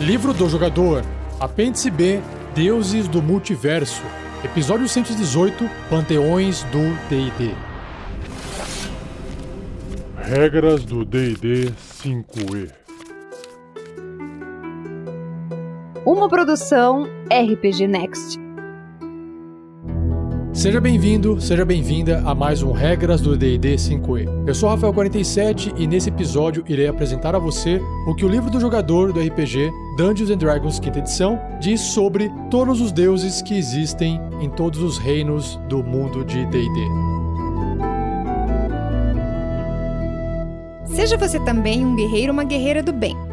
Livro do Jogador, Apêndice B, Deuses do Multiverso, Episódio 118, Panteões do D&D. Regras do D&D 5e. Uma produção RPG Next. Seja bem-vindo, seja bem-vinda a mais um Regras do D&D 5e. Eu sou Rafael47 e nesse episódio irei apresentar a você o que o livro do jogador do RPG Dungeons and Dragons quinta edição diz sobre todos os deuses que existem em todos os reinos do mundo de D&D. Seja você também um guerreiro ou uma guerreira do bem.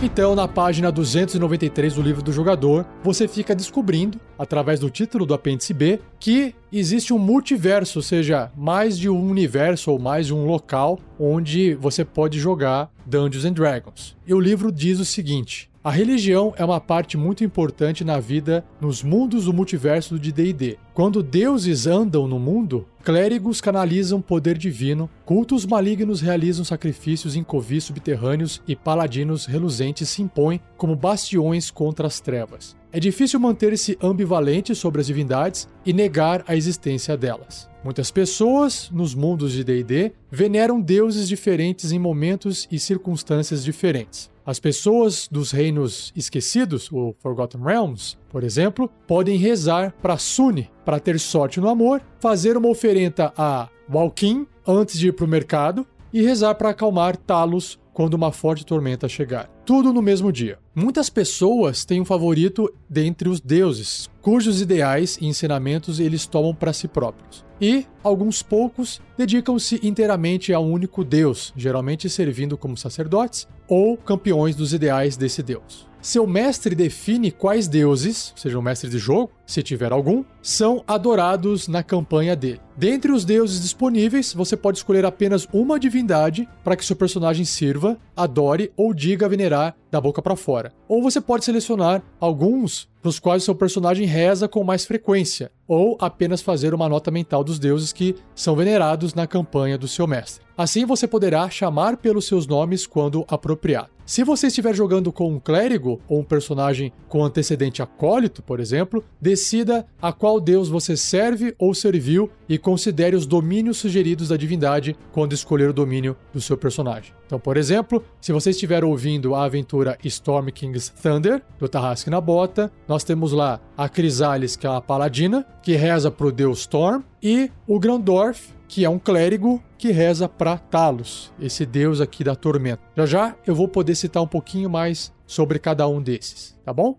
Então, na página 293 do livro do jogador, você fica descobrindo, através do título do apêndice B, que existe um multiverso, ou seja, mais de um universo ou mais de um local onde você pode jogar Dungeons and Dragons. E o livro diz o seguinte: a religião é uma parte muito importante na vida nos mundos do multiverso de D&D. Quando deuses andam no mundo, clérigos canalizam poder divino, cultos malignos realizam sacrifícios em covis subterrâneos e paladinos reluzentes se impõem como bastiões contra as trevas. É difícil manter-se ambivalente sobre as divindades e negar a existência delas. Muitas pessoas, nos mundos de D&D, veneram deuses diferentes em momentos e circunstâncias diferentes. As pessoas dos reinos esquecidos, o Forgotten Realms, por exemplo, podem rezar para Sune para ter sorte no amor, fazer uma oferenda a Walkin antes de ir para o mercado e rezar para acalmar Talos quando uma forte tormenta chegar. Tudo no mesmo dia. Muitas pessoas têm um favorito dentre os deuses, cujos ideais e ensinamentos eles tomam para si próprios. E alguns poucos dedicam-se inteiramente a um único deus, geralmente servindo como sacerdotes ou campeões dos ideais desse deus. Seu mestre define quais deuses, seja o mestre de jogo, se tiver algum, são adorados na campanha dele. Dentre os deuses disponíveis, você pode escolher apenas uma divindade para que seu personagem sirva, adore ou diga venerar da boca para fora. Ou você pode selecionar alguns para os quais seu personagem reza com mais frequência, ou apenas fazer uma nota mental dos deuses que são venerados na campanha do seu mestre. Assim você poderá chamar pelos seus nomes quando apropriado. Se você estiver jogando com um clérigo ou um personagem com antecedente acólito, por exemplo, decida a qual deus você serve ou serviu e considere os domínios sugeridos da divindade quando escolher o domínio do seu personagem. Então, por exemplo, se você estiver ouvindo a aventura Storm King's Thunder, do Tarrasque na Bota, nós temos lá a Crisales, que é uma paladina, que reza para o deus Storm, e o Grandorf, que é um clérigo que reza para Talos, esse deus aqui da tormenta. Já já eu vou poder citar um pouquinho mais sobre cada um desses, tá bom?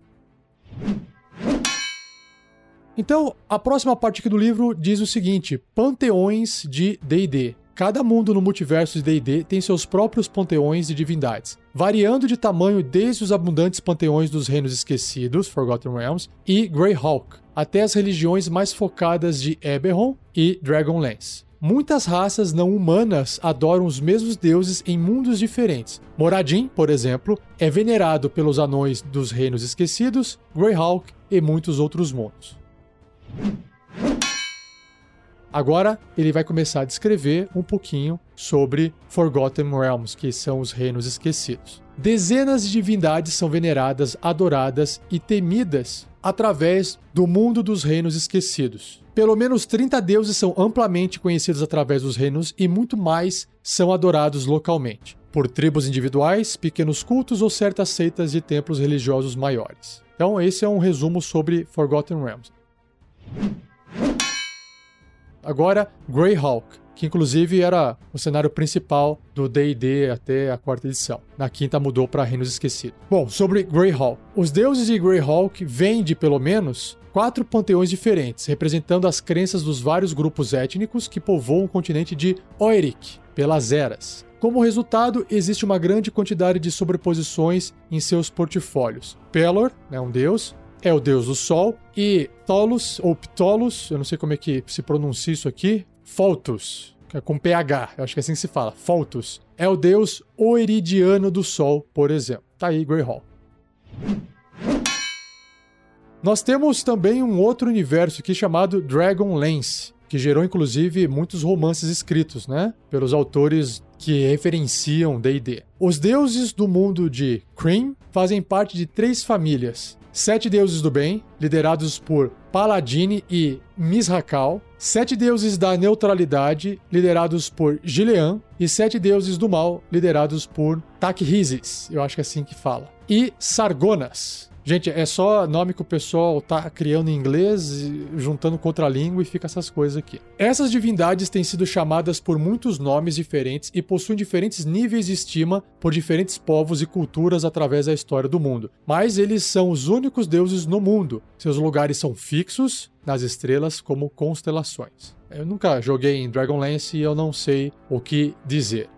Então, a próxima parte aqui do livro diz o seguinte: panteões de D&D. Cada mundo no multiverso de D&D tem seus próprios panteões de divindades, variando de tamanho desde os abundantes panteões dos Reinos Esquecidos, Forgotten Realms, e Greyhawk, até as religiões mais focadas de Eberron e Dragonlance. Muitas raças não humanas adoram os mesmos deuses em mundos diferentes. Moradin, por exemplo, é venerado pelos anões dos Reinos Esquecidos, Greyhawk e muitos outros mundos. Agora ele vai começar a descrever um pouquinho sobre Forgotten Realms, que são os reinos esquecidos. Dezenas de divindades são veneradas, adoradas e temidas através do mundo dos reinos esquecidos. Pelo menos 30 deuses são amplamente conhecidos através dos reinos e muito mais são adorados localmente, por tribos individuais, pequenos cultos ou certas seitas de templos religiosos maiores. Então, esse é um resumo sobre Forgotten Realms. Agora, Greyhawk, que inclusive era o cenário principal do D&D até a quarta edição. Na quinta mudou para Reinos Esquecidos. Bom, sobre Greyhawk. Os deuses de Greyhawk vêm de, pelo menos, quatro panteões diferentes, representando as crenças dos vários grupos étnicos que povoam o continente de Oerik, pelas eras. Como resultado, existe uma grande quantidade de sobreposições em seus portfólios. Pelor é um deus, é o deus do sol, e Ptolos, ou Ptolos, eu não sei como é que se pronuncia isso aqui, Pholtus, é com PH, eu acho que é assim que se fala, Pholtus, é o deus oeridiano do sol, por exemplo. Tá aí, Greyhawk. Nós temos também um outro universo aqui chamado Dragonlance, que gerou inclusive muitos romances escritos, né, pelos autores que referenciam D&D. Os deuses do mundo de Kryn fazem parte de três famílias: sete deuses do bem, liderados por Paladine e Mishrakal, sete deuses da neutralidade, liderados por Gilean, e sete deuses do mal, liderados por Takhizis, eu acho que é assim que fala, e Sargonas, Gente, é só nome que o pessoal tá criando em inglês, juntando com outra língua e fica essas coisas aqui. Essas divindades têm sido chamadas por muitos nomes diferentes e possuem diferentes níveis de estima por diferentes povos e culturas através da história do mundo. Mas eles são os únicos deuses no mundo. Seus lugares são fixos nas estrelas como constelações. Eu nunca joguei em Dragonlance e eu não sei o que dizer.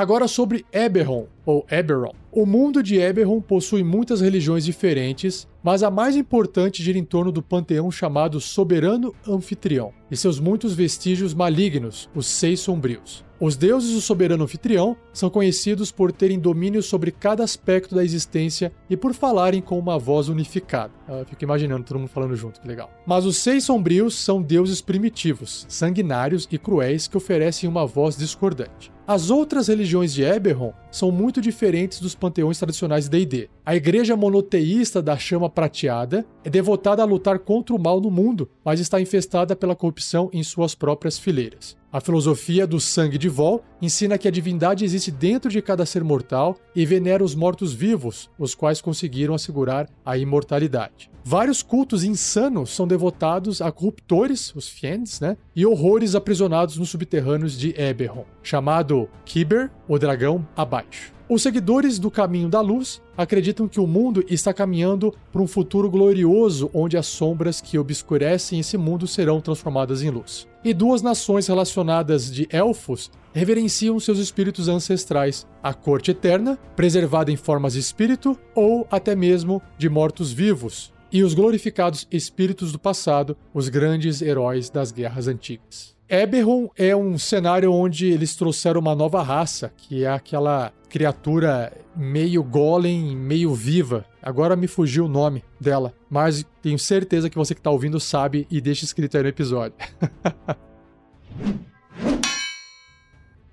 Agora sobre Eberron, ou Eberron. O mundo de Eberron possui muitas religiões diferentes, mas a mais importante gira em torno do panteão chamado Soberano Anfitrião e seus muitos vestígios malignos, os Seis Sombrios. Os deuses do soberano anfitrião são conhecidos por terem domínio sobre cada aspecto da existência e por falarem com uma voz unificada. Eu fico imaginando todo mundo falando junto, que legal. Mas os seis sombrios são deuses primitivos, sanguinários e cruéis que oferecem uma voz discordante. As outras religiões de Eberron são muito diferentes dos panteões tradicionais D&D. A igreja monoteísta da chama prateada é devotada a lutar contra o mal no mundo, mas está infestada pela corrupção em suas próprias fileiras. A filosofia do sangue de Vol ensina que a divindade existe dentro de cada ser mortal e venera os mortos-vivos, os quais conseguiram assegurar a imortalidade. Vários cultos insanos são devotados a corruptores, os Fiends, né? E horrores aprisionados nos subterrâneos de Eberron, chamado Kiber, o dragão abaixo. Os seguidores do caminho da luz acreditam que o mundo está caminhando para um futuro glorioso onde as sombras que obscurecem esse mundo serão transformadas em luz. E duas nações relacionadas de elfos reverenciam seus espíritos ancestrais, a corte eterna, preservada em formas de espírito, ou até mesmo de mortos-vivos, e os glorificados espíritos do passado, os grandes heróis das guerras antigas. Eberron é um cenário onde eles trouxeram uma nova raça, que é aquela criatura meio golem, meio viva. Agora me fugiu o nome dela, mas tenho certeza que você que está ouvindo sabe e deixa escrito aí no episódio.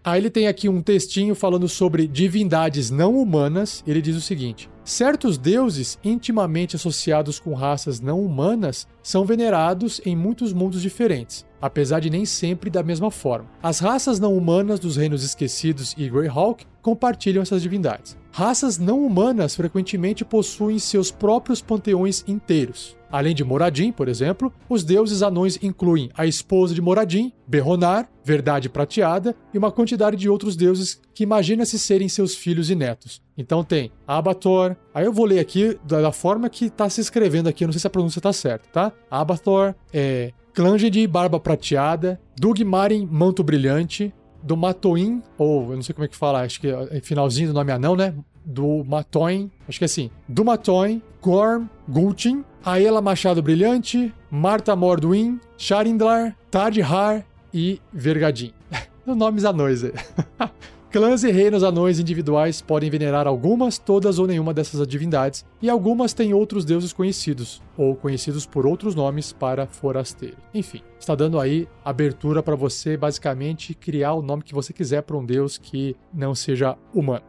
Aí ele tem aqui um textinho falando sobre divindades não humanas. Ele diz o seguinte: certos deuses intimamente associados com raças não humanas são venerados em muitos mundos diferentes, apesar de nem sempre da mesma forma. As raças não humanas dos reinos esquecidos e Greyhawk compartilham essas divindades. Raças não humanas frequentemente possuem seus próprios panteões inteiros. Além de Moradin, por exemplo, os deuses anões incluem a esposa de Moradin, Berronar, Verdade Prateada e uma quantidade de outros deuses que imagina-se serem seus filhos e netos. Então tem Abathor, aí eu vou ler aqui da, forma que está se escrevendo aqui, eu não sei se a pronúncia está certa, tá? Abathor, é, Clanged Barba Prateada, Dugmarin Manto Brilhante, do Matoin, ou eu não sei como é que fala, acho que é finalzinho do nome anão, né? Do Matoin, acho que é assim, do Matoin, Gorm, Gultin, Aela Machado Brilhante, Marta Morduin, Sharindlar, Tadhar e Vergadin. Nomes anões aí. Clãs e reinos anões individuais podem venerar algumas, todas ou nenhuma dessas divindades, e algumas têm outros deuses conhecidos, ou conhecidos por outros nomes para forasteiro. Enfim, está dando aí abertura para você basicamente criar o nome que você quiser para um deus que não seja humano.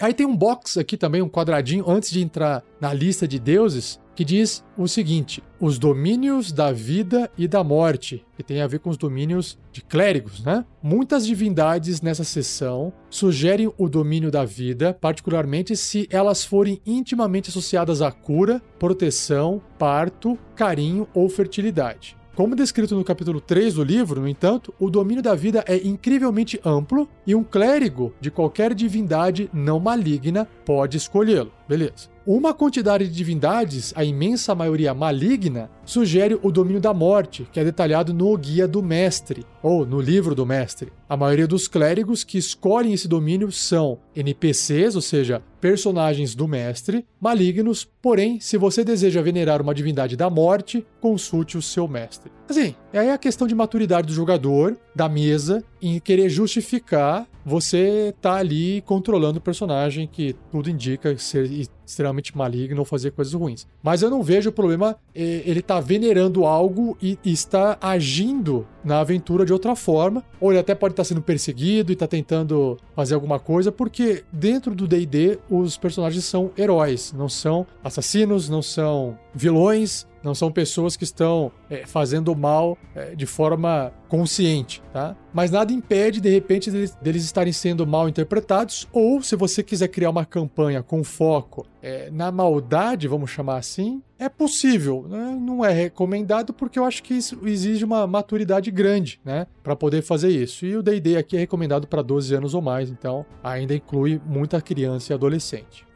Aí tem um box aqui também, um quadradinho, antes de entrar na lista de deuses, que diz o seguinte: os domínios da vida e da morte, que tem a ver com os domínios de clérigos, né? Muitas divindades nessa seção sugerem o domínio da vida, particularmente se elas forem intimamente associadas à cura, proteção, parto, carinho ou fertilidade. Como descrito no capítulo 3 do livro, no entanto, o domínio da vida é incrivelmente amplo e um clérigo de qualquer divindade não maligna pode escolhê-lo. Beleza. Uma quantidade de divindades, a imensa maioria maligna, sugere o domínio da morte, que é detalhado no Guia do Mestre, ou no Livro do Mestre. A maioria dos clérigos que escolhem esse domínio são NPCs, ou seja, personagens do mestre, malignos, porém, se você deseja venerar uma divindade da morte, consulte o seu mestre. Assim, é aí a questão de maturidade do jogador, da mesa, em querer justificar você tá ali controlando o personagem que tudo indica ser extremamente maligno ou fazer coisas ruins. Mas eu não vejo o problema eh, ele tá venerando algo e, está agindo na aventura de outra forma, ou ele até pode estar tá sendo perseguido e tá tentando fazer alguma coisa, porque dentro do D&D os personagens são heróis, não são assassinos, não são vilões, não são pessoas que estão é, fazendo mal é, de forma consciente, tá? Mas nada impede, de repente, deles, deles, estarem sendo mal interpretados, ou se você quiser criar uma campanha com foco é, na maldade, vamos chamar assim, é possível. Né? Não é recomendado porque eu acho que isso exige uma maturidade grande, né? Para poder fazer isso. E o D&D aqui é recomendado para 12 anos ou mais, então ainda inclui muita criança e adolescente.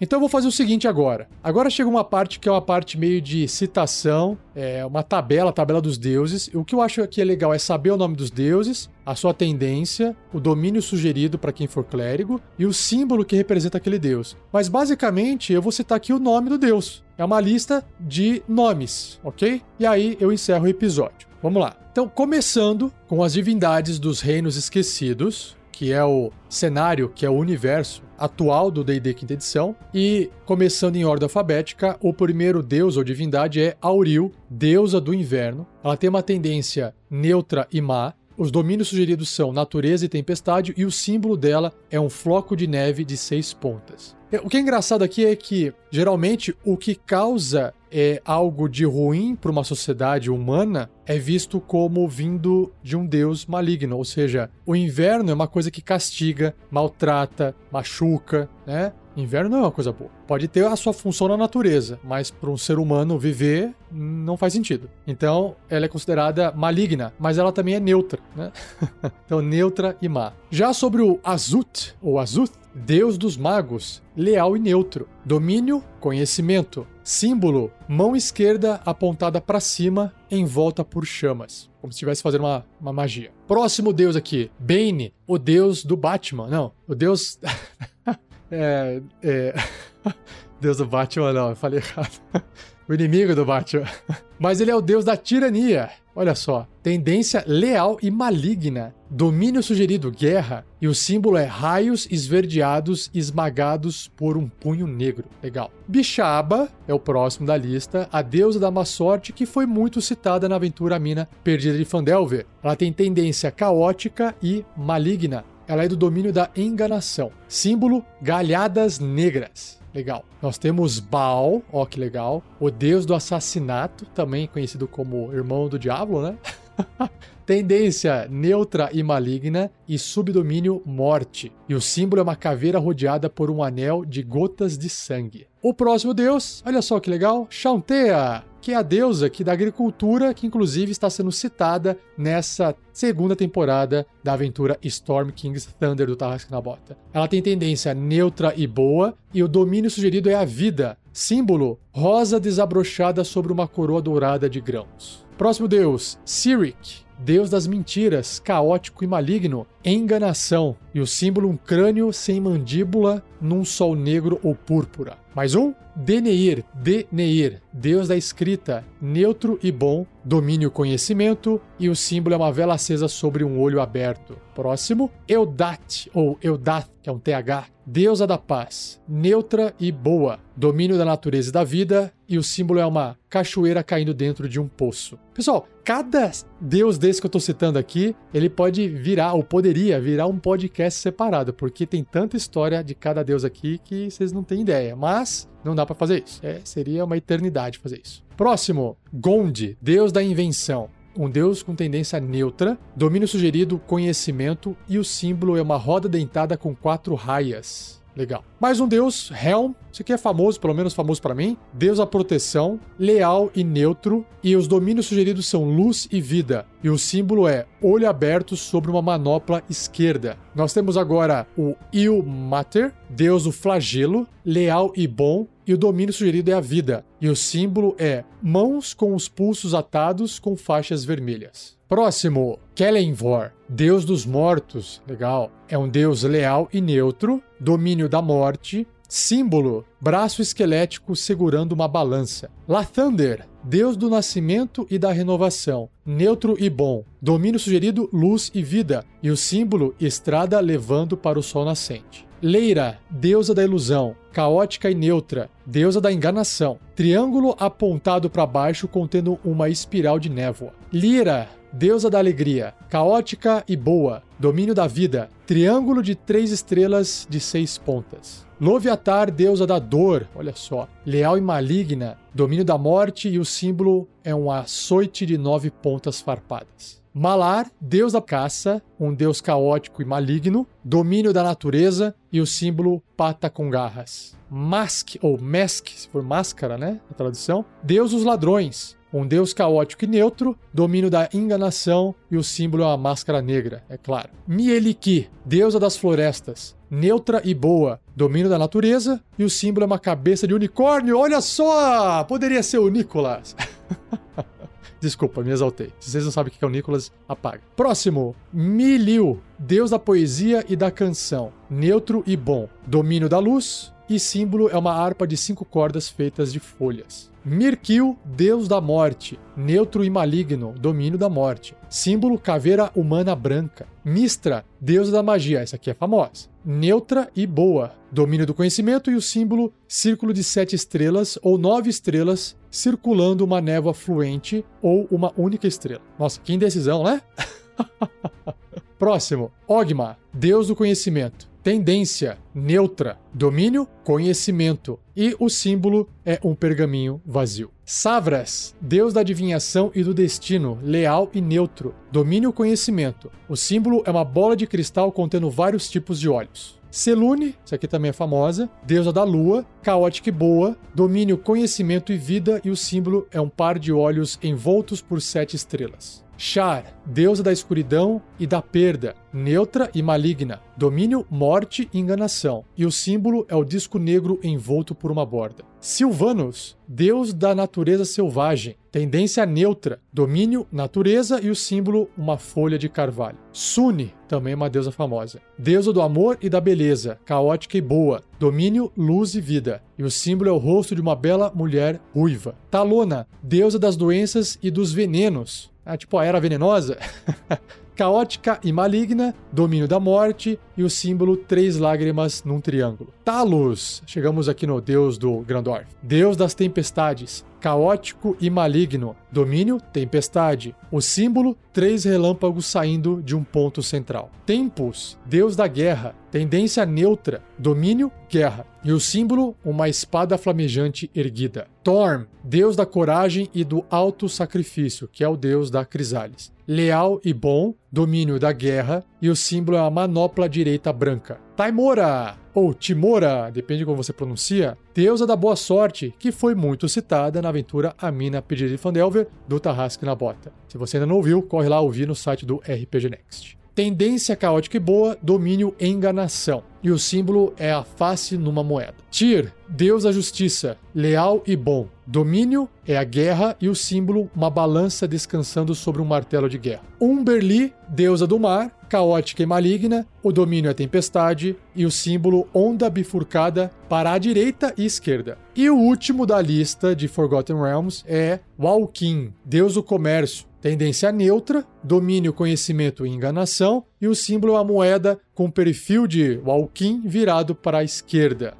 Então eu vou fazer o seguinte agora. Agora chega uma parte que é uma parte meio de citação, é uma tabela, a tabela dos deuses. O que eu acho que é legal é saber o nome dos deuses, a sua tendência, o domínio sugerido para quem for clérigo e o símbolo que representa aquele deus. Mas basicamente eu vou citar aqui o nome do deus. É uma lista de nomes, ok? E aí eu encerro o episódio. Vamos lá. Então, começando com as divindades dos reinos esquecidos, que é o cenário, que é o universo atual do D&D quinta edição, e começando em ordem alfabética, o primeiro deus ou divindade é Auril, deusa do inverno. Ela tem uma tendência neutra e má. Os domínios sugeridos são natureza e tempestade, e o símbolo dela é um floco de neve de seis pontas. O que é engraçado aqui é que, geralmente, o que causa é algo de ruim para uma sociedade humana é visto como vindo de um deus maligno, ou seja, o inverno é uma coisa que castiga, maltrata, machuca, né? Inverno não é uma coisa boa. Pode ter a sua função na natureza, mas para um ser humano viver não faz sentido. Então, ela é considerada maligna, mas ela também é neutra, né? então, neutra e má. Já sobre o Azut, ou Azuth, deus dos magos, leal e neutro. Domínio, conhecimento. Símbolo, mão esquerda apontada para cima, em volta por chamas. Como se estivesse fazendo uma, uma magia. Próximo deus aqui, Bane, o deus do Batman. Não, o deus. é. é... deus do Batman, não, eu falei errado. o inimigo do Batman. Mas ele é o deus da tirania. Olha só, tendência leal e maligna, domínio sugerido guerra, e o símbolo é raios esverdeados esmagados por um punho negro. Legal. Bixaba é o próximo da lista, a deusa da má sorte que foi muito citada na aventura Mina Perdida de Fandelver. Ela tem tendência caótica e maligna. Ela é do domínio da enganação. Símbolo galhadas negras. Legal. Nós temos Baal, ó que legal. O deus do assassinato, também conhecido como irmão do diabo, né? Tendência neutra e maligna e subdomínio morte. E o símbolo é uma caveira rodeada por um anel de gotas de sangue. O próximo deus, olha só que legal, Chauntea, que é a deusa aqui da agricultura, que inclusive está sendo citada nessa segunda temporada da aventura Storm King's Thunder do Tarrasque na Bota. Ela tem tendência neutra e boa, e o domínio sugerido é a vida. Símbolo: rosa desabrochada sobre uma coroa dourada de grãos. Próximo deus, Sirik, deus das mentiras, caótico e maligno, enganação, e o símbolo um crânio sem mandíbula num sol negro ou púrpura. Mais um, Deneir, Deneir, deus da escrita, neutro e bom, domínio conhecimento, e o símbolo é uma vela acesa sobre um olho aberto. Próximo, Eudat, ou Eudath, que é um TH, deusa da paz, neutra e boa, domínio da natureza e da vida, e o símbolo é uma cachoeira caindo dentro de um poço. Pessoal, cada deus desse que eu tô citando aqui, ele pode virar, ou poderia virar um podcast separado, porque tem tanta história de cada deus aqui que vocês não têm ideia. Mas não dá para fazer isso. É, seria uma eternidade fazer isso. Próximo, Gond, deus da invenção. Um deus com tendência neutra, domínio sugerido, conhecimento, e o símbolo é uma roda dentada com quatro raias. Legal. Mais um deus, Helm. Esse aqui é famoso, pelo menos famoso para mim. Deus da proteção, leal e neutro. E os domínios sugeridos são luz e vida. E o símbolo é olho aberto sobre uma manopla esquerda. Nós temos agora o Il Mater, deus do flagelo, leal e bom. E o domínio sugerido é a vida. E o símbolo é mãos com os pulsos atados com faixas vermelhas. Próximo, Kelenvor, deus dos mortos. Legal. É um deus leal e neutro, domínio da morte, símbolo, braço esquelético segurando uma balança. Lathander, deus do nascimento e da renovação, neutro e bom, domínio sugerido luz e vida, e o símbolo estrada levando para o sol nascente. Leira, deusa da ilusão, caótica e neutra, deusa da enganação. Triângulo apontado para baixo contendo uma espiral de névoa. Lira, deusa da alegria, caótica e boa, domínio da vida. Triângulo de três estrelas de seis pontas. Loviatar, deusa da dor, olha só, leal e maligna, domínio da morte e o símbolo é um açoite de nove pontas farpadas. Malar, deus da caça, um deus caótico e maligno, domínio da natureza e o símbolo pata com garras. Mask, ou Mesk, se for máscara, né? A tradução. Deus dos ladrões, um deus caótico e neutro, domínio da enganação e o símbolo é uma máscara negra, é claro. Mieliki, deusa das florestas, neutra e boa, domínio da natureza e o símbolo é uma cabeça de unicórnio. Olha só! Poderia ser o Nicolas. Desculpa, me exaltei. Se vocês não sabem o que é o Nicolas, apaga. Próximo, Miliu, deus da poesia e da canção, neutro e bom, domínio da luz, e símbolo é uma harpa de cinco cordas feitas de folhas. Mirkil, deus da morte, neutro e maligno, domínio da morte. Símbolo caveira humana branca. Mistra, deusa da magia, essa aqui é famosa. Neutra e boa, domínio do conhecimento e o símbolo círculo de sete estrelas ou nove estrelas circulando uma névoa fluente ou uma única estrela. Nossa, que indecisão, né? Próximo, Ogma, deus do conhecimento. Tendência, neutra. Domínio, conhecimento. E o símbolo é um pergaminho vazio. Savras, deus da adivinhação e do destino, leal e neutro. Domínio, conhecimento. O símbolo é uma bola de cristal contendo vários tipos de olhos. Selune, essa aqui também é famosa, deusa da lua, caótica e boa, domínio, conhecimento e vida, e o símbolo é um par de olhos envoltos por sete estrelas. Char, deusa da escuridão e da perda, neutra e maligna, domínio, morte e enganação, e o símbolo é o disco negro envolto por uma borda. Silvanus, deus da natureza selvagem, tendência neutra, domínio, natureza e o símbolo, uma folha de carvalho. Sune, também uma deusa famosa, deusa do amor e da beleza, caótica e boa, domínio, luz e vida, e o símbolo é o rosto de uma bela mulher ruiva. Talona, deusa das doenças e dos venenos, ah, tipo a era venenosa. Caótica e maligna, domínio da morte e o símbolo três lágrimas num triângulo. Talos, chegamos aqui no deus do Grandorf. Deus das tempestades, caótico e maligno, domínio tempestade. O símbolo três relâmpagos saindo de um ponto central. Tempus, deus da guerra, tendência neutra, domínio guerra. E o símbolo uma espada flamejante erguida. Torm, deus da coragem e do alto sacrifício, que é o deus da crisales leal e bom, domínio da guerra, e o símbolo é uma manopla direita branca. Taimora, ou Timora, depende de como você pronuncia, deusa da boa sorte, que foi muito citada na aventura A Mina Pedida de Fandelver, do Tarrasque na Bota. Se você ainda não ouviu, corre lá ouvir no site do RPG Next. Tendência caótica e boa, domínio enganação. E o símbolo é a face numa moeda. Tyr, deus da justiça, leal e bom. Domínio é a guerra e o símbolo uma balança descansando sobre um martelo de guerra. Umberli, deusa do mar, caótica e maligna. O domínio é tempestade e o símbolo onda bifurcada para a direita e esquerda. E o último da lista de Forgotten Realms é Walkin, deus do comércio, Tendência neutra, domínio, conhecimento e enganação, e o símbolo é a moeda com perfil de Walkin virado para a esquerda.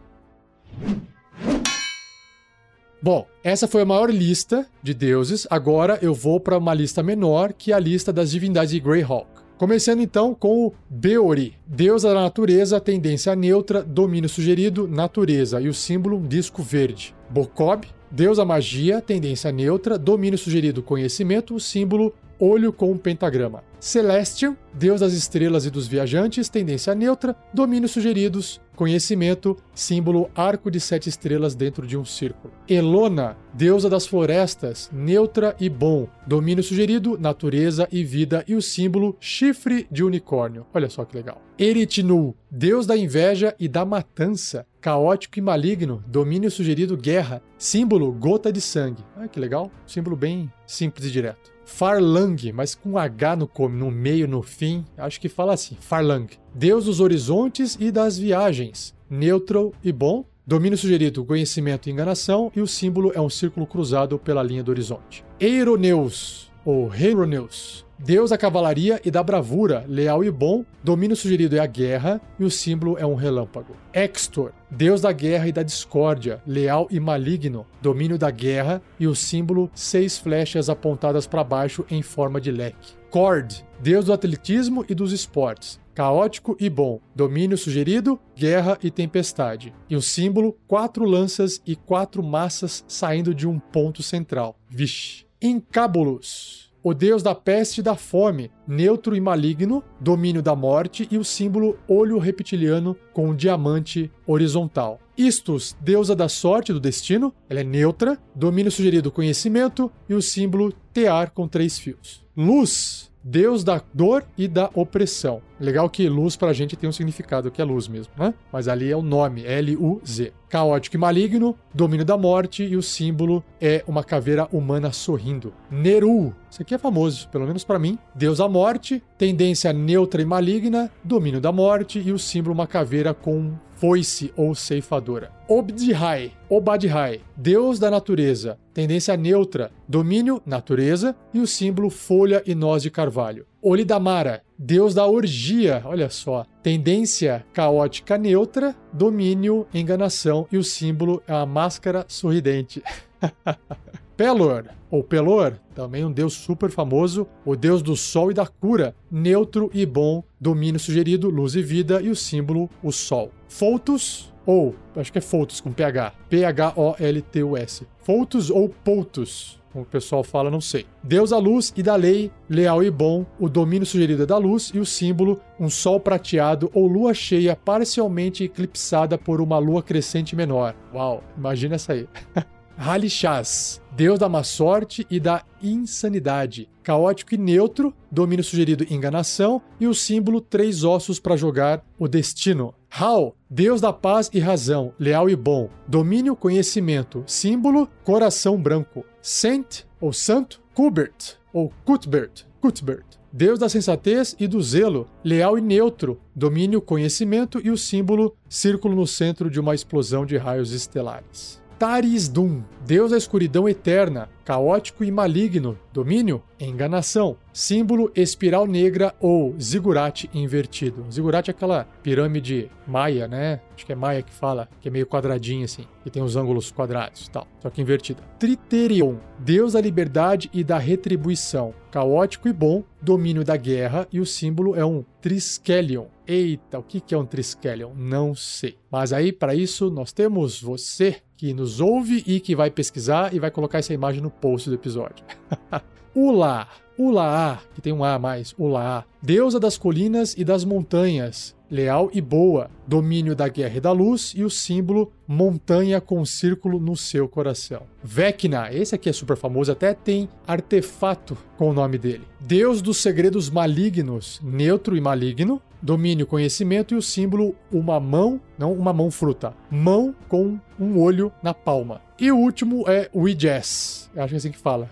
Bom, essa foi a maior lista de deuses. Agora eu vou para uma lista menor, que é a lista das divindades de Greyhawk. Começando então com o Beori, deusa da natureza, tendência neutra, domínio sugerido, natureza, e o símbolo um disco verde. Bokob, Deus a magia, tendência neutra, domínio sugerido conhecimento, o símbolo olho com um pentagrama. Celestial, deus das estrelas e dos viajantes, tendência neutra, domínios sugeridos, conhecimento, símbolo arco de sete estrelas dentro de um círculo. Elona, deusa das florestas, neutra e bom. Domínio sugerido, natureza e vida e o símbolo chifre de unicórnio. Olha só que legal. Eritnu, deus da inveja e da matança, caótico e maligno, domínio sugerido guerra, símbolo gota de sangue. Ah, que legal, símbolo bem simples e direto. Farlang, mas com H no, no meio, no fim, acho que fala assim, Farlang. Deus dos horizontes e das viagens, neutral e bom, Domínio sugerido, conhecimento e enganação, e o símbolo é um círculo cruzado pela linha do horizonte. Eironeus, ou Heironeus, Deus da cavalaria e da bravura, leal e bom. Domínio sugerido é a guerra e o símbolo é um relâmpago. Extor, Deus da guerra e da discórdia, leal e maligno. Domínio da guerra e o símbolo seis flechas apontadas para baixo em forma de leque. Cord, Deus do atletismo e dos esportes. Caótico e bom. Domínio sugerido, guerra e tempestade. E o símbolo, quatro lanças e quatro massas saindo de um ponto central. Vixe. Incábulos o deus da peste e da fome, neutro e maligno, domínio da morte e o símbolo olho reptiliano com um diamante horizontal. Istus, deusa da sorte e do destino, ela é neutra, domínio sugerido conhecimento e o símbolo tear com três fios. Luz, Deus da dor e da opressão. Legal que luz pra gente tem um significado que é luz mesmo, né? Mas ali é o nome, L-U-Z. Caótico e maligno, domínio da morte e o símbolo é uma caveira humana sorrindo. Neru, isso aqui é famoso, pelo menos para mim. Deus da morte, tendência neutra e maligna, domínio da morte e o símbolo uma caveira com foice ou ceifadora. Obdihai, Obadihai, deus da natureza, tendência neutra, domínio, natureza e o símbolo folha e noz de carvalho. Olidamara, deus da orgia, olha só, tendência caótica neutra, domínio, enganação e o símbolo é a máscara sorridente. Pelor, ou Pelor, também um deus super famoso, o deus do sol e da cura, neutro e bom, domínio sugerido, luz e vida e o símbolo, o sol. Foltus, ou, acho que é Foltus com PH, P-H-O-L-T-U-S. Foltus ou Poutus, como o pessoal fala, não sei. Deus da luz e da lei, leal e bom, o domínio sugerido é da luz e o símbolo, um sol prateado ou lua cheia parcialmente eclipsada por uma lua crescente menor. Uau, imagina essa aí. Halishas, deus da má sorte e da insanidade. Caótico e neutro, domínio sugerido enganação e o símbolo três ossos para jogar o destino. Hal, deus da paz e razão, leal e bom. Domínio, conhecimento. Símbolo, coração branco. Saint, ou santo. Kubert, ou Cuthbert. Cuthbert. Deus da sensatez e do zelo, leal e neutro, domínio, conhecimento e o símbolo, círculo no centro de uma explosão de raios estelares. Tarisdum, deus da escuridão eterna, caótico e maligno, domínio, enganação, símbolo espiral negra ou zigurate invertido. Zigurate é aquela pirâmide maia, né? Acho que é maia que fala, que é meio quadradinho assim, que tem os ângulos quadrados e tal, só que invertida. Triterion, deus da liberdade e da retribuição, caótico e bom, domínio da guerra e o símbolo é um Triskelion. Eita, o que é um Triskelion? Não sei. Mas aí, para isso, nós temos você que nos ouve e que vai pesquisar e vai colocar essa imagem no post do episódio. Ula, Ulaá, que tem um A a mais, Ulaá, deusa das colinas e das montanhas, leal e boa, domínio da guerra e da luz e o símbolo montanha com círculo no seu coração. Vecna, esse aqui é super famoso, até tem artefato com o nome dele. Deus dos segredos malignos, neutro e maligno, domínio, conhecimento e o símbolo uma mão, não uma mão fruta, mão com um olho na palma. E o último é o Ijas, acho que é assim que fala.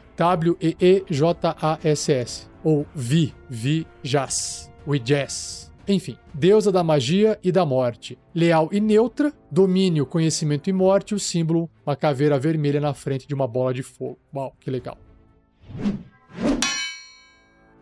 W-E-E-J-A-S-S. Ou Vi, Vi Jas. Ijas. Enfim, deusa da magia e da morte. Leal e neutra, domínio, conhecimento e morte, o símbolo, uma caveira vermelha na frente de uma bola de fogo. Uau, que legal.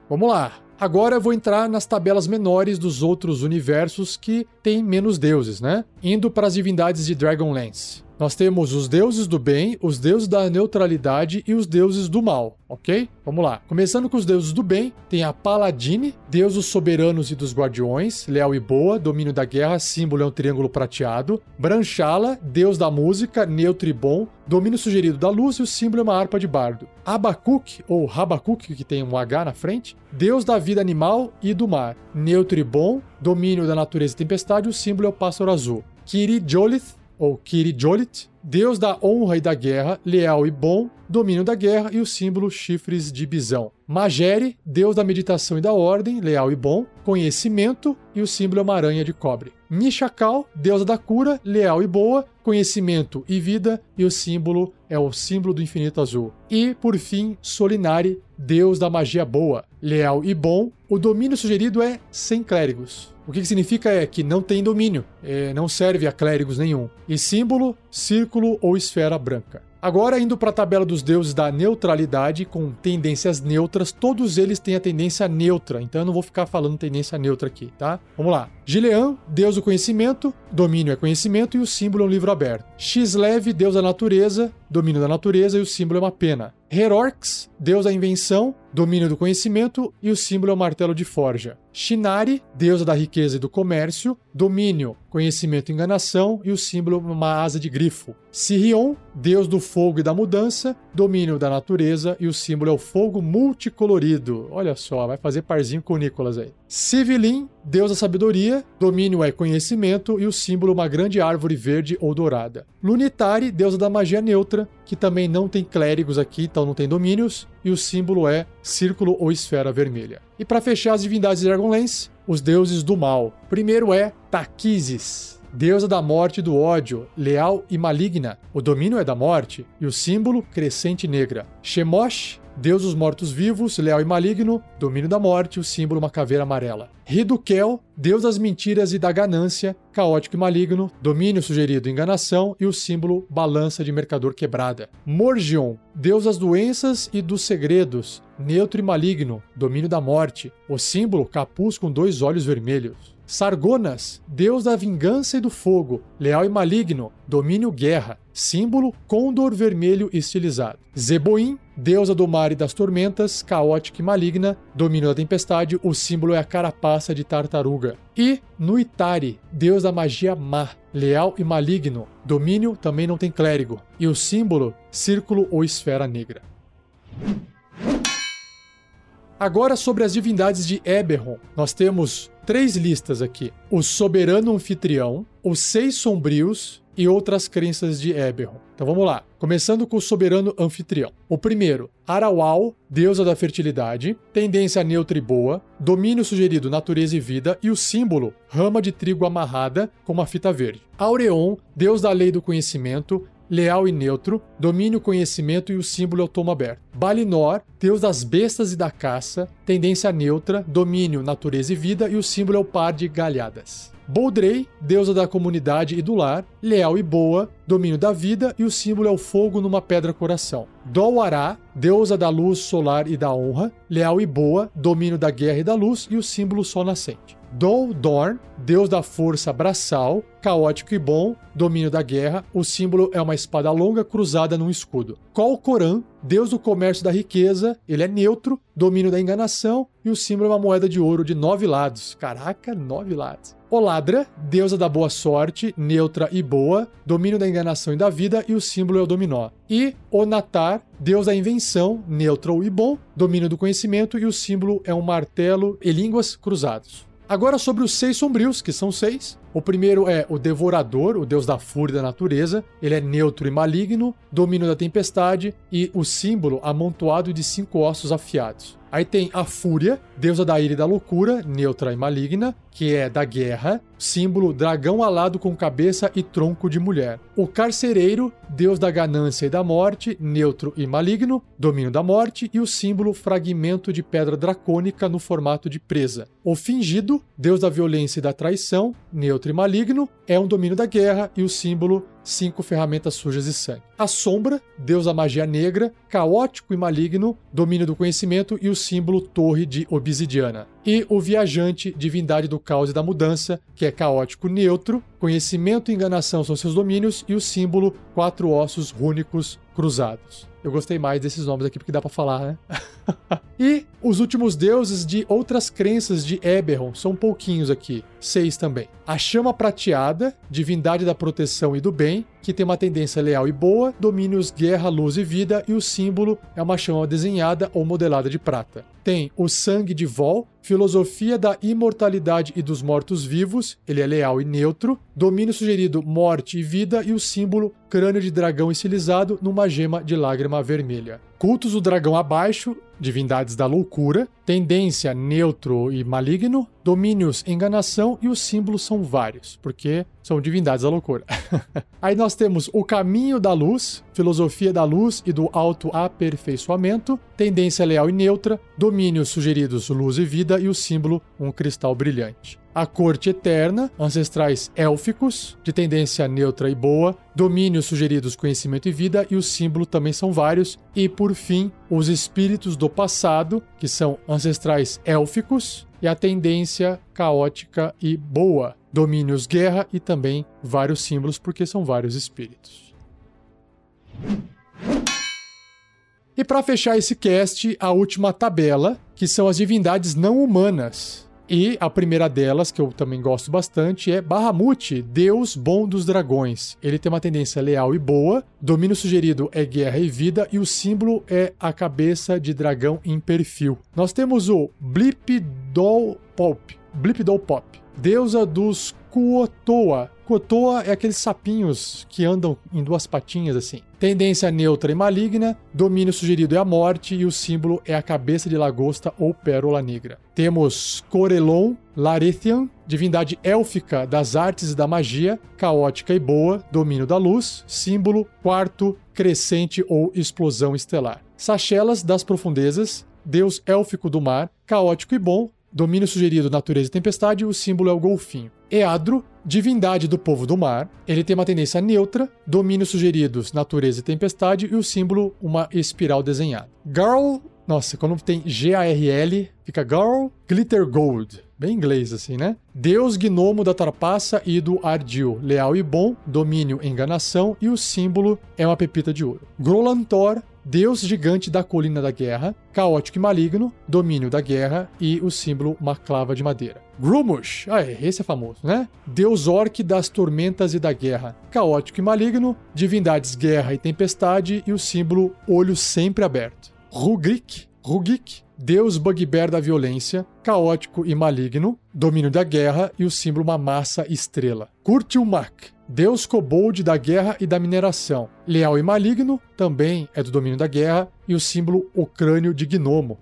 Vamos lá. Agora eu vou entrar nas tabelas menores dos outros universos que têm menos deuses, né? Indo para as divindades de Dragonlance. Nós temos os deuses do bem, os deuses da neutralidade e os deuses do mal, ok? Vamos lá. Começando com os deuses do bem, tem a Paladine, deus dos soberanos e dos guardiões, leal e boa, domínio da guerra, símbolo é um triângulo prateado. Branchala, deus da música, neutro e bom, domínio sugerido da luz e o símbolo é uma harpa de bardo. Abacuc, ou Rabacuc, que tem um H na frente, deus da vida animal e do mar, neutro e bom, domínio da natureza e tempestade, o símbolo é o pássaro azul. Kiri Jolith, ou Kiri Jolit, deus da honra e da guerra, leal e bom, domínio da guerra e o símbolo chifres de bisão. Magere, deus da meditação e da ordem, leal e bom, conhecimento e o símbolo é uma aranha de cobre. Mishakal, deusa da cura, leal e boa, conhecimento e vida e o símbolo é o símbolo do infinito azul. E, por fim, Solinari, deus da magia boa, leal e bom. O domínio sugerido é sem clérigos. O que, que significa é que não tem domínio, é, não serve a clérigos nenhum. E símbolo, círculo ou esfera branca. Agora, indo para a tabela dos deuses da neutralidade, com tendências neutras, todos eles têm a tendência neutra, então eu não vou ficar falando tendência neutra aqui, tá? Vamos lá. Gilean, deus do conhecimento, domínio é conhecimento e o símbolo é um livro aberto. Xlev, deus da natureza, domínio da natureza e o símbolo é uma pena. Herorx, deus da invenção, domínio do conhecimento e o símbolo é o martelo de forja. Shinari, deusa da riqueza e do comércio, domínio, conhecimento e enganação e o símbolo uma asa de grifo. Sirion, deus do fogo e da mudança, domínio da natureza e o símbolo é o fogo multicolorido. Olha só, vai fazer parzinho com o Nicolas aí. Civilin, deus da sabedoria, domínio é conhecimento e o símbolo uma grande árvore verde ou dourada. Lunitari, deusa da magia neutra, que também não tem clérigos aqui, então não tem domínios, e o símbolo é círculo ou esfera vermelha. E para fechar as divindades de Dragonlance, os deuses do mal. Primeiro é Taquises, deusa da morte e do ódio, leal e maligna. O domínio é da morte e o símbolo crescente negra. Shemosh, Deus dos mortos-vivos, leal e maligno, domínio da morte, o símbolo uma caveira amarela. Ridukel, Deus das mentiras e da ganância, caótico e maligno, domínio sugerido enganação e o símbolo balança de mercador quebrada. Morgion, Deus das doenças e dos segredos, neutro e maligno, domínio da morte, o símbolo capuz com dois olhos vermelhos. Sargonas, deus da vingança e do fogo, leal e maligno, domínio guerra, símbolo condor vermelho estilizado. Zeboim, deusa do mar e das tormentas, caótica e maligna, domínio da tempestade, o símbolo é a carapaça de tartaruga. E Nuitari, deus da magia má, leal e maligno, domínio também não tem clérigo, e o símbolo, círculo ou esfera negra. Agora sobre as divindades de Eberron. Nós temos três listas aqui: o soberano anfitrião, os seis sombrios e outras crenças de Eberron. Então vamos lá. Começando com o soberano anfitrião. O primeiro, Arawal, deusa da fertilidade, tendência neutra e boa, domínio sugerido natureza e vida e o símbolo, rama de trigo amarrada com uma fita verde. Aureon, deus da lei do conhecimento, leal e neutro, domínio, conhecimento e o símbolo é o tomo aberto. Balinor, deus das bestas e da caça, tendência neutra, domínio, natureza e vida e o símbolo é o par de galhadas. Boldrey, deusa da comunidade e do lar, leal e boa, domínio da vida e o símbolo é o fogo numa pedra coração. Dolwará, deusa da luz solar e da honra, leal e boa, domínio da guerra e da luz e o símbolo sol nascente. Dol Dorn, deus da força braçal, caótico e bom, domínio da guerra, o símbolo é uma espada longa cruzada num escudo. Kol Koran, deus do comércio da riqueza, ele é neutro, domínio da enganação e o símbolo é uma moeda de ouro de nove lados. Caraca, nove lados. Oladra, deusa da boa sorte, neutra e boa, domínio da enganação e da vida, e o símbolo é o dominó. E Onatar, deus da invenção, neutro e bom, domínio do conhecimento, e o símbolo é um martelo e línguas cruzados. Agora sobre os seis sombrios, que são seis. O primeiro é o Devorador, o deus da fúria da natureza. Ele é neutro e maligno, domínio da tempestade e o símbolo amontoado de cinco ossos afiados. Aí tem a Fúria, deusa da ira e da loucura, neutra e maligna, que é da guerra, símbolo dragão alado com cabeça e tronco de mulher. O Carcereiro, deus da ganância e da morte, neutro e maligno, domínio da morte, e o símbolo fragmento de pedra dracônica no formato de presa. O Fingido, deus da violência e da traição, neutro e maligno, é um domínio da guerra e o símbolo cinco ferramentas sujas de sangue. A sombra, deus da magia negra, caótico e maligno, domínio do conhecimento e o símbolo torre de obsidiana. E o viajante, divindade do caos e da mudança, que é caótico neutro, conhecimento e enganação são seus domínios e o símbolo quatro ossos rúnicos cruzados. Eu gostei mais desses nomes aqui porque dá para falar, né? e os últimos deuses de outras crenças de Eberron, são pouquinhos aqui, seis também. A chama prateada, divindade da proteção e do bem, que tem uma tendência leal e boa, domínios guerra, luz e vida, e o símbolo é uma chama desenhada ou modelada de prata. Tem o sangue de Vol, filosofia da imortalidade e dos mortos-vivos, ele é leal e neutro, domínio sugerido morte e vida e o símbolo crânio de dragão estilizado numa gema de lágrima vermelha. Cultos do dragão abaixo, divindades da loucura, tendência neutro e maligno, domínios enganação e os símbolos são vários, porque são divindades da loucura. Aí nós temos o caminho da luz, filosofia da luz e do autoaperfeiçoamento, tendência leal e neutra, domínios sugeridos luz e vida e o símbolo um cristal brilhante. A corte eterna, ancestrais élficos, de tendência neutra e boa, domínios sugeridos conhecimento e vida, e o símbolo também são vários. E por fim, os espíritos do passado, que são ancestrais élficos, e a tendência caótica e boa, domínios guerra e também vários símbolos, porque são vários espíritos. E para fechar esse cast, a última tabela, que são as divindades não humanas. E a primeira delas, que eu também gosto bastante, é Bahamut, Deus bom dos dragões. Ele tem uma tendência leal e boa, domínio sugerido é guerra e vida, e o símbolo é a cabeça de dragão em perfil. Nós temos o Blipdolpop, Blipdolpop, deusa dos Kuotoa. Kuotoa é aqueles sapinhos que andam em duas patinhas assim. Tendência neutra e maligna, domínio sugerido é a morte e o símbolo é a cabeça de lagosta ou pérola negra. Temos Corelon Larethian, divindade élfica das artes e da magia, caótica e boa, domínio da luz, símbolo quarto, crescente ou explosão estelar. Sachelas das profundezas, deus élfico do mar, caótico e bom, domínio sugerido natureza e tempestade, o símbolo é o golfinho. Eadro, divindade do povo do mar. Ele tem uma tendência neutra, domínios sugeridos, natureza e tempestade, e o símbolo, uma espiral desenhada. Garl, nossa, quando tem G-A-R-L, fica Garl Glitter Gold. Bem inglês assim, né? Deus gnomo da trapaça e do ardil, leal e bom, domínio enganação, e o símbolo é uma pepita de ouro. Grolantor, Deus gigante da colina da guerra, caótico e maligno, domínio da guerra e o símbolo uma clava de madeira. Grumush, ah, esse é famoso, né? Deus orc das tormentas e da guerra, caótico e maligno, divindades guerra e tempestade e o símbolo olho sempre aberto. Rugrik, Rugik, Deus bugbear da violência, caótico e maligno, domínio da guerra e o símbolo uma massa estrela. Kurtilmak, Deus kobold da guerra e da mineração. Leal e maligno, também é do domínio da guerra, e o símbolo o crânio de gnomo.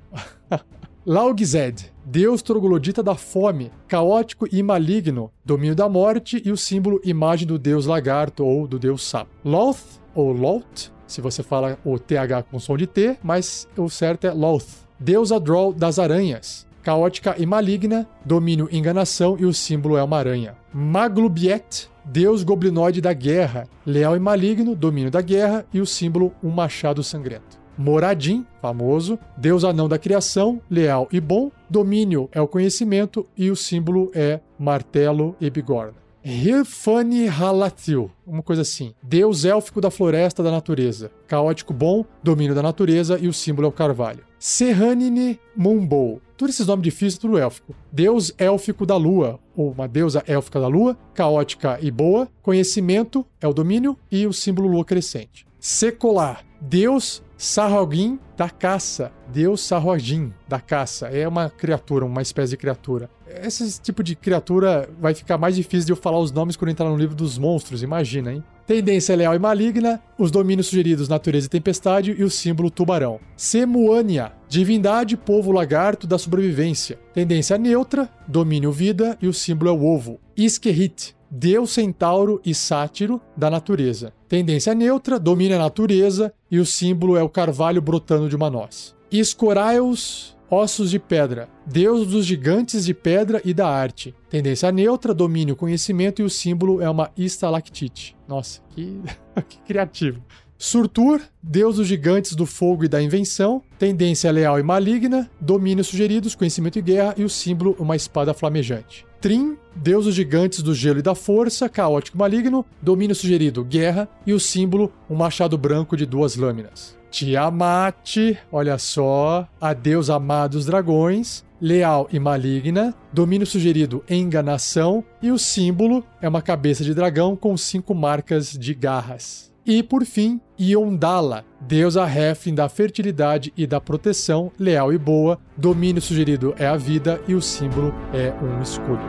Laugzed, Deus troglodita da fome, caótico e maligno, domínio da morte e o símbolo imagem do deus lagarto ou do deus sapo. Loth, ou Loth, se você fala o TH com som de T, mas o certo é Loth. Deus Adrol das aranhas, caótica e maligna, domínio enganação e o símbolo é uma aranha. Maglubiet, deus goblinoide da guerra, leal e maligno, domínio da guerra e o símbolo um machado sangrento. Moradim, famoso, deus anão da criação, leal e bom, domínio é o conhecimento e o símbolo é martelo e bigorna. Hilfani Halatil, uma coisa assim. Deus élfico da floresta da natureza. Caótico bom, domínio da natureza e o símbolo é o carvalho. Serranine Mumbou. Todos esses nomes difíceis, tudo élfico. Deus élfico da lua, ou uma deusa élfica da lua, caótica e boa. Conhecimento é o domínio e o símbolo lua crescente. Secular. Deus Sarrogin da caça. Deus Sarrogin da caça. É uma criatura, uma espécie de criatura. Esse tipo de criatura vai ficar mais difícil de eu falar os nomes quando entrar no livro dos monstros, imagina, hein? Tendência leal e maligna, os domínios sugeridos natureza e tempestade e o símbolo tubarão. Semuania, divindade, povo lagarto da sobrevivência. Tendência neutra, domínio vida e o símbolo é o ovo. Isquerit, deus centauro e sátiro da natureza. Tendência neutra, domina a natureza e o símbolo é o carvalho brotando de uma noz. Escoraeus, ossos de pedra, deus dos gigantes de pedra e da arte. Tendência neutra, domínio conhecimento e o símbolo é uma estalactite. Nossa, que, que criativo. Surtur, deus dos gigantes do fogo e da invenção, tendência leal e maligna, domínios sugeridos, conhecimento e guerra e o símbolo uma espada flamejante. Trim, deus dos gigantes do gelo e da força, caótico maligno, domínio sugerido, guerra, e o símbolo, um machado branco de duas lâminas. Tiamat, olha só, a deusa amada dos dragões, leal e maligna, domínio sugerido enganação e o símbolo é uma cabeça de dragão com cinco marcas de garras. E por fim, Yondala, deusa Heflin da fertilidade e da proteção, leal e boa. Domínio sugerido é a vida e o símbolo é um escudo.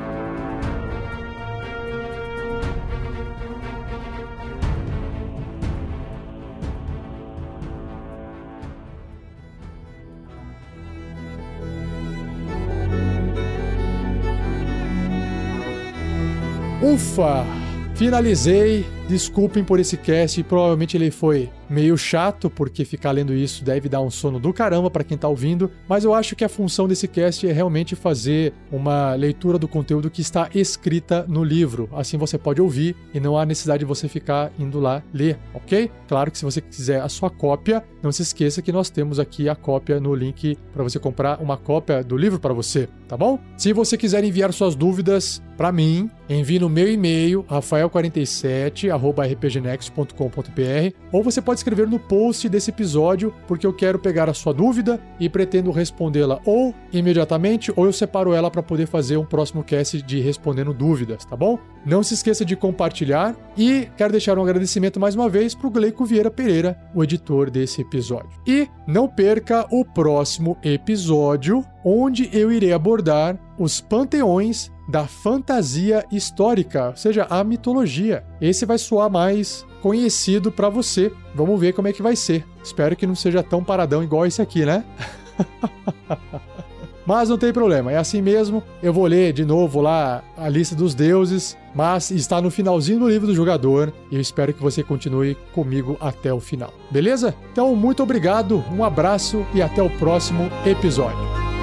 Ufa! Finalizei. Desculpem por esse cast, provavelmente ele foi meio chato, porque ficar lendo isso deve dar um sono do caramba para quem tá ouvindo, mas eu acho que a função desse cast é realmente fazer uma leitura do conteúdo que está escrita no livro. Assim você pode ouvir e não há necessidade de você ficar indo lá ler, ok? Claro que se você quiser a sua cópia, não se esqueça que nós temos aqui a cópia no link para você comprar uma cópia do livro para você, tá bom? Se você quiser enviar suas dúvidas para mim, envie no meu e-mail rafael47@rpgnext.com.br ou você pode escrever no post desse episódio, porque eu quero pegar a sua dúvida e pretendo respondê-la ou imediatamente, ou eu separo ela para poder fazer um próximo cast de respondendo dúvidas, tá bom? Não se esqueça de compartilhar e quero deixar um agradecimento mais uma vez para o Gleico Vieira Pereira, o editor desse episódio. E não perca o próximo episódio, onde eu irei abordar os panteões da fantasia histórica, ou seja, a mitologia. Esse vai soar mais conhecido para você. Vamos ver como é que vai ser. Espero que não seja tão paradão igual esse aqui, né? Mas não tem problema, é assim mesmo. Eu vou ler de novo lá a lista dos deuses, mas está no finalzinho do livro do jogador e eu espero que você continue comigo até o final. Beleza? Então, muito obrigado, um abraço e até o próximo episódio.